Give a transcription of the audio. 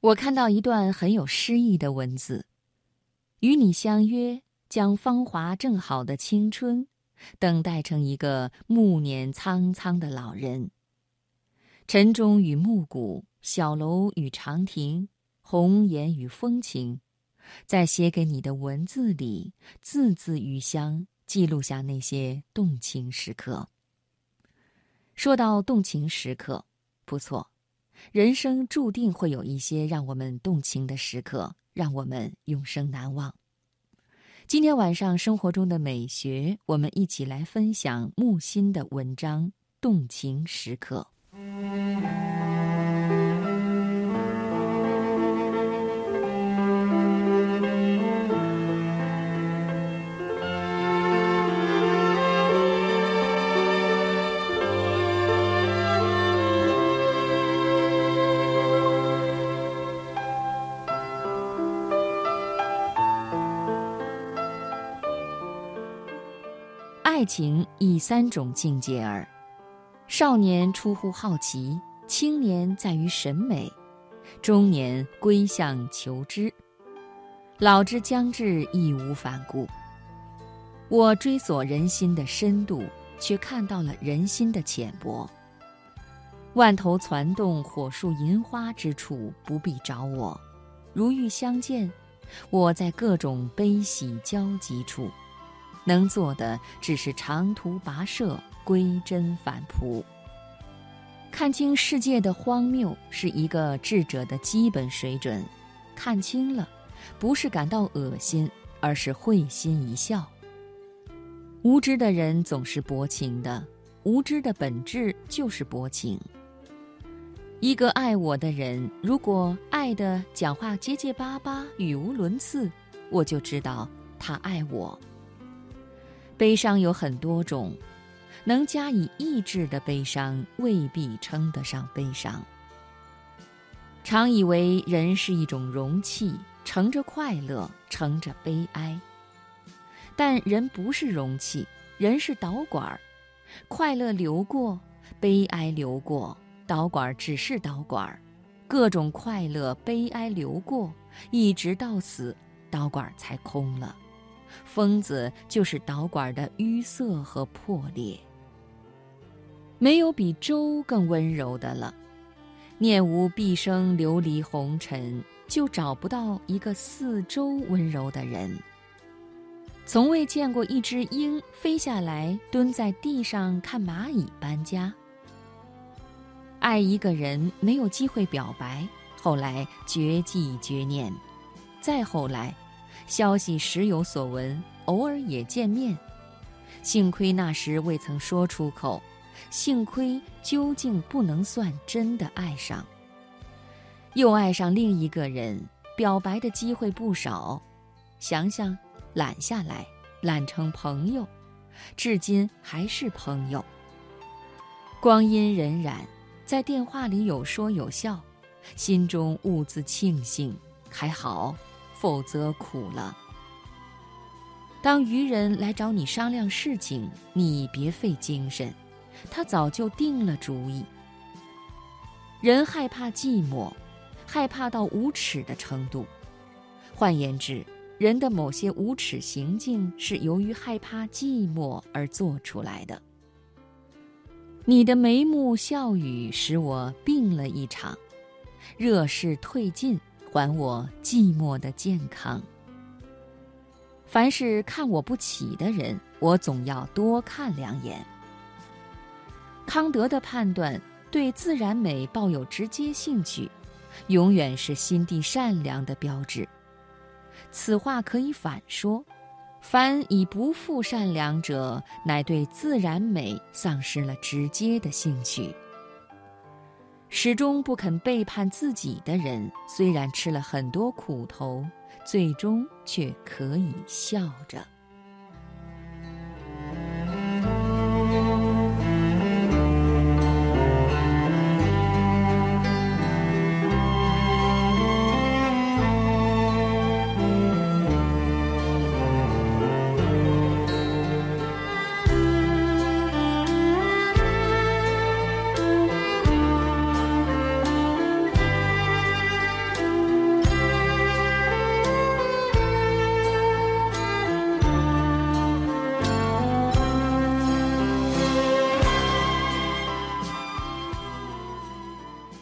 我看到一段很有诗意的文字：与你相约，将芳华正好的青春，等待成一个暮年苍苍的老人。晨钟与暮鼓，小楼与长亭，红颜与风情，在写给你的文字里，字字余香，记录下那些动情时刻。说到动情时刻，不错。人生注定会有一些让我们动情的时刻，让我们永生难忘。今天晚上生活中的美学，我们一起来分享木心的文章《动情时刻》。爱情亦三种境界耳：少年出乎好奇，青年在于审美，中年归向求知，老之将至，义无反顾。我追索人心的深度，却看到了人心的浅薄。万头攒动、火树银花之处，不必找我；如遇相见，我在各种悲喜交集处。能做的只是长途跋涉，归真返璞。看清世界的荒谬是一个智者的基本水准。看清了，不是感到恶心，而是会心一笑。无知的人总是薄情的，无知的本质就是薄情。一个爱我的人，如果爱的讲话结结巴巴、语无伦次，我就知道他爱我。悲伤有很多种，能加以抑制的悲伤未必称得上悲伤。常以为人是一种容器，盛着快乐，盛着悲哀。但人不是容器，人是导管儿，快乐流过，悲哀流过，导管儿只是导管儿，各种快乐、悲哀流过，一直到死，导管儿才空了。疯子就是导管的淤塞和破裂。没有比粥更温柔的了。念无毕生流离红尘，就找不到一个似粥温柔的人。从未见过一只鹰飞下来，蹲在地上看蚂蚁搬家。爱一个人没有机会表白，后来绝迹绝念，再后来。消息时有所闻，偶尔也见面。幸亏那时未曾说出口，幸亏究竟不能算真的爱上。又爱上另一个人，表白的机会不少。想想，揽下来，揽成朋友，至今还是朋友。光阴荏苒，在电话里有说有笑，心中兀自庆幸，还好。否则苦了。当愚人来找你商量事情，你别费精神，他早就定了主意。人害怕寂寞，害怕到无耻的程度。换言之，人的某些无耻行径是由于害怕寂寞而做出来的。你的眉目笑语使我病了一场，热势退尽。还我寂寞的健康。凡是看我不起的人，我总要多看两眼。康德的判断对自然美抱有直接兴趣，永远是心地善良的标志。此话可以反说：凡以不负善良者，乃对自然美丧失了直接的兴趣。始终不肯背叛自己的人，虽然吃了很多苦头，最终却可以笑着。